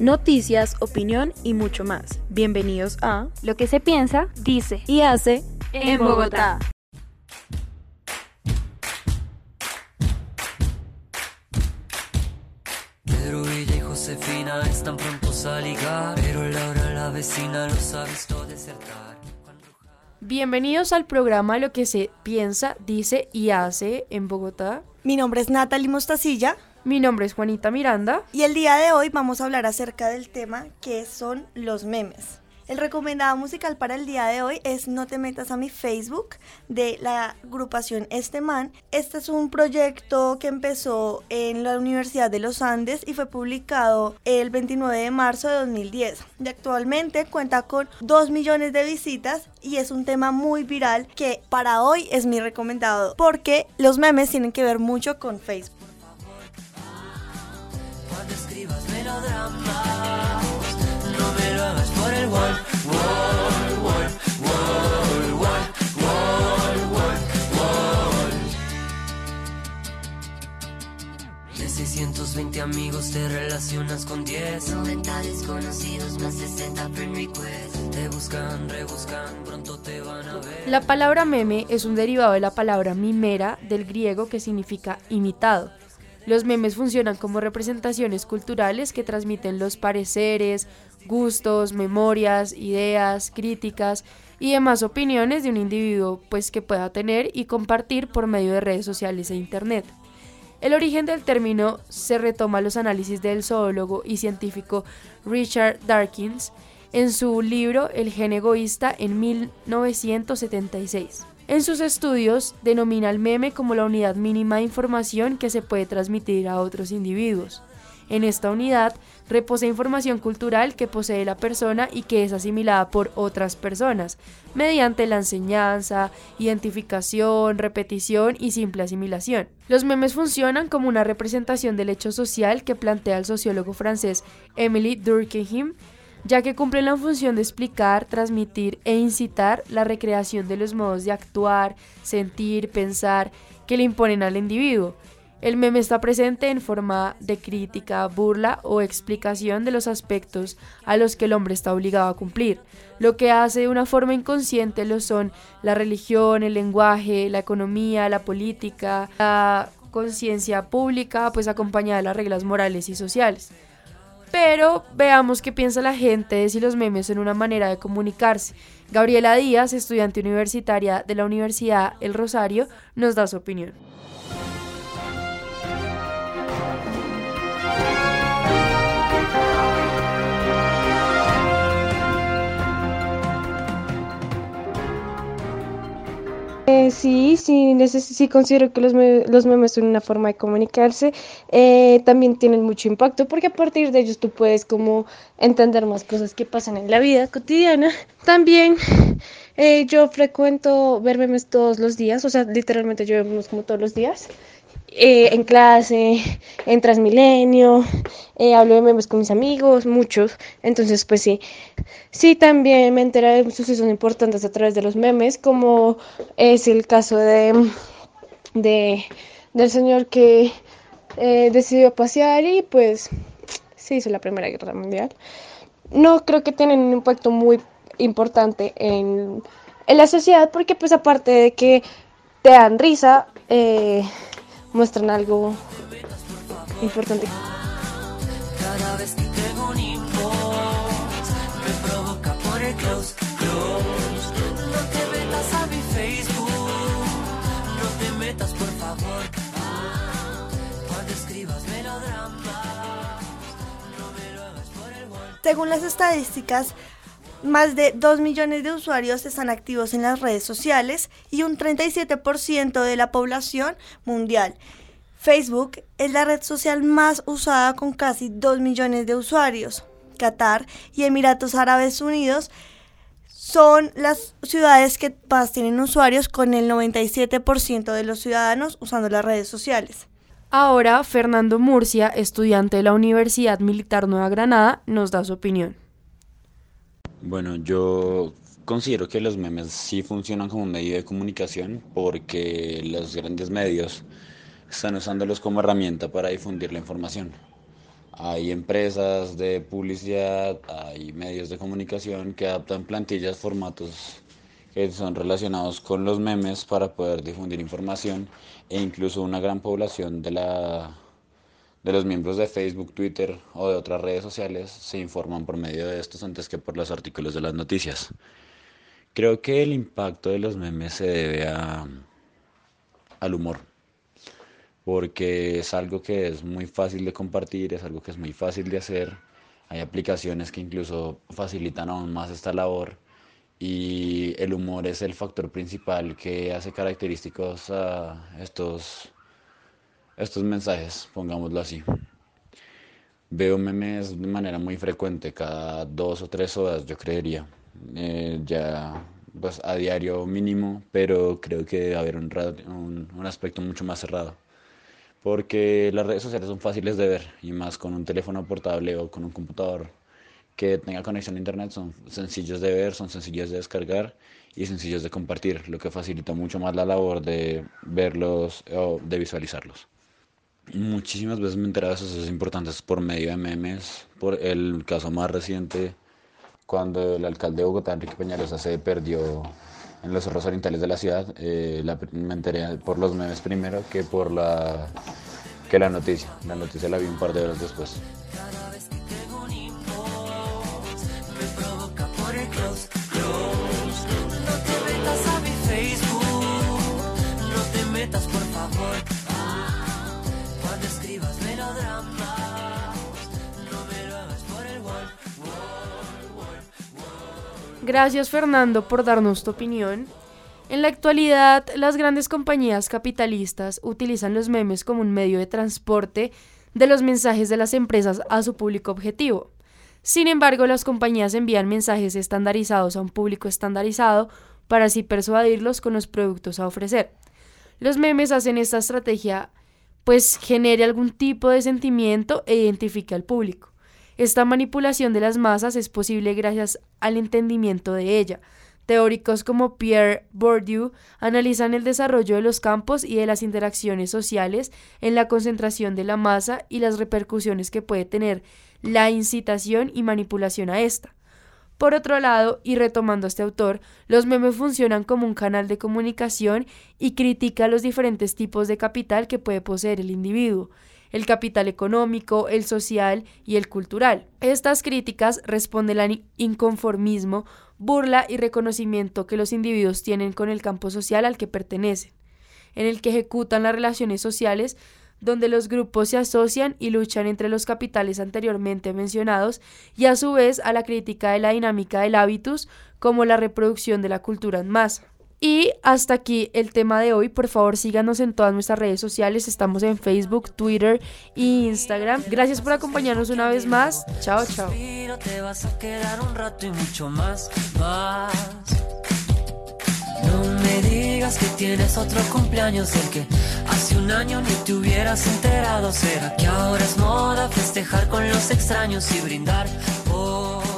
Noticias, opinión y mucho más. Bienvenidos a Lo que se piensa, dice y hace en Bogotá. Pedro Villa y Josefina están prontos a ligar, pero Laura la vecina los ha visto desertar. Bienvenidos al programa Lo que se piensa, dice y hace en Bogotá. Mi nombre es Natalie Mostacilla Mi nombre es Juanita Miranda. y el día de hoy vamos a hablar acerca del tema que son los memes. El recomendado musical para el día de hoy es No te metas a mi Facebook de la agrupación Este Man. Este es un proyecto que empezó en la Universidad de los Andes y fue publicado el 29 de marzo de 2010. Y actualmente cuenta con 2 millones de visitas y es un tema muy viral que para hoy es mi recomendado porque los memes tienen que ver mucho con Facebook. Escribas melodramas, no me lo hagas por el wall, wall, wall, wall, wall, wall, wall, wall. De 620 amigos te relacionas con 10 90 desconocidos más 60 friend requests Te buscan, rebuscan, pronto te van a ver La palabra meme es un derivado de la palabra mimera del griego que significa imitado. Los memes funcionan como representaciones culturales que transmiten los pareceres, gustos, memorias, ideas, críticas y demás opiniones de un individuo pues que pueda tener y compartir por medio de redes sociales e internet. El origen del término se retoma los análisis del zoólogo y científico Richard Dawkins en su libro El gen egoísta en 1976. En sus estudios denomina el meme como la unidad mínima de información que se puede transmitir a otros individuos. En esta unidad reposa información cultural que posee la persona y que es asimilada por otras personas, mediante la enseñanza, identificación, repetición y simple asimilación. Los memes funcionan como una representación del hecho social que plantea el sociólogo francés Emily Durkheim, ya que cumplen la función de explicar, transmitir e incitar la recreación de los modos de actuar, sentir, pensar que le imponen al individuo. El meme está presente en forma de crítica, burla o explicación de los aspectos a los que el hombre está obligado a cumplir. Lo que hace de una forma inconsciente lo son la religión, el lenguaje, la economía, la política, la conciencia pública, pues acompañada de las reglas morales y sociales. Pero veamos qué piensa la gente de si los memes son una manera de comunicarse. Gabriela Díaz, estudiante universitaria de la Universidad El Rosario, nos da su opinión. Sí, sí, sí considero que los, los memes son una forma de comunicarse. Eh, también tienen mucho impacto porque a partir de ellos tú puedes como entender más cosas que pasan en la vida cotidiana. También eh, yo frecuento ver memes todos los días, o sea, literalmente yo veo memes como todos los días. Eh, en clase, en Transmilenio, eh, hablo de memes con mis amigos, muchos. Entonces, pues sí. Sí, también me entero de sucesos importantes a través de los memes, como es el caso de, de del señor que eh, decidió pasear y pues se hizo la Primera Guerra Mundial. No creo que tienen un impacto muy importante en, en la sociedad porque pues aparte de que te dan risa, eh, muestran algo importante. Cada vez que tengo un inbox Me provoca por el close, close. No te metas a mi Facebook No te metas por favor Cuando escribas melodramas No me lo hagas por el wall. Según las estadísticas, más de 2 millones de usuarios están activos en las redes sociales y un 37% de la población mundial. Facebook es la red social más usada con casi 2 millones de usuarios. Qatar y Emiratos Árabes Unidos son las ciudades que más tienen usuarios con el 97% de los ciudadanos usando las redes sociales. Ahora, Fernando Murcia, estudiante de la Universidad Militar Nueva Granada, nos da su opinión. Bueno, yo considero que los memes sí funcionan como medio de comunicación porque los grandes medios están usándolos como herramienta para difundir la información. Hay empresas de publicidad, hay medios de comunicación que adaptan plantillas, formatos que son relacionados con los memes para poder difundir información e incluso una gran población de la de los miembros de Facebook, Twitter o de otras redes sociales se informan por medio de estos antes que por los artículos de las noticias. Creo que el impacto de los memes se debe a, al humor, porque es algo que es muy fácil de compartir, es algo que es muy fácil de hacer. Hay aplicaciones que incluso facilitan aún más esta labor y el humor es el factor principal que hace característicos a estos estos mensajes, pongámoslo así. Veo memes de manera muy frecuente, cada dos o tres horas, yo creería. Eh, ya pues, a diario mínimo, pero creo que debe haber un, un, un aspecto mucho más cerrado. Porque las redes sociales son fáciles de ver, y más con un teléfono portable o con un computador que tenga conexión a internet, son sencillos de ver, son sencillos de descargar y sencillos de compartir, lo que facilita mucho más la labor de verlos o de visualizarlos. Muchísimas veces me he enterado de sucesos importantes por medio de memes. Por el caso más reciente, cuando el alcalde de Bogotá, Enrique Peñalosa, se perdió en los cerros orientales de la ciudad, eh, me enteré por los memes primero que por la, que la noticia. La noticia la vi un par de horas después. Gracias Fernando por darnos tu opinión. En la actualidad, las grandes compañías capitalistas utilizan los memes como un medio de transporte de los mensajes de las empresas a su público objetivo. Sin embargo, las compañías envían mensajes estandarizados a un público estandarizado para así persuadirlos con los productos a ofrecer. Los memes hacen esta estrategia pues genere algún tipo de sentimiento e identifique al público. Esta manipulación de las masas es posible gracias al entendimiento de ella. Teóricos como Pierre Bourdieu analizan el desarrollo de los campos y de las interacciones sociales en la concentración de la masa y las repercusiones que puede tener la incitación y manipulación a esta. Por otro lado, y retomando a este autor, los memes funcionan como un canal de comunicación y critica los diferentes tipos de capital que puede poseer el individuo, el capital económico, el social y el cultural. Estas críticas responden al inconformismo, burla y reconocimiento que los individuos tienen con el campo social al que pertenecen, en el que ejecutan las relaciones sociales donde los grupos se asocian y luchan entre los capitales anteriormente mencionados y a su vez a la crítica de la dinámica del hábitus como la reproducción de la cultura en masa. Y hasta aquí el tema de hoy. Por favor, síganos en todas nuestras redes sociales. Estamos en Facebook, Twitter e Instagram. Gracias por acompañarnos una vez más. Chao, chao. Te vas a quedar un rato y mucho más. No me digas que tienes otro cumpleaños del que hace un año ni te hubieras enterado. ¿Será que ahora es moda festejar con los extraños y brindar por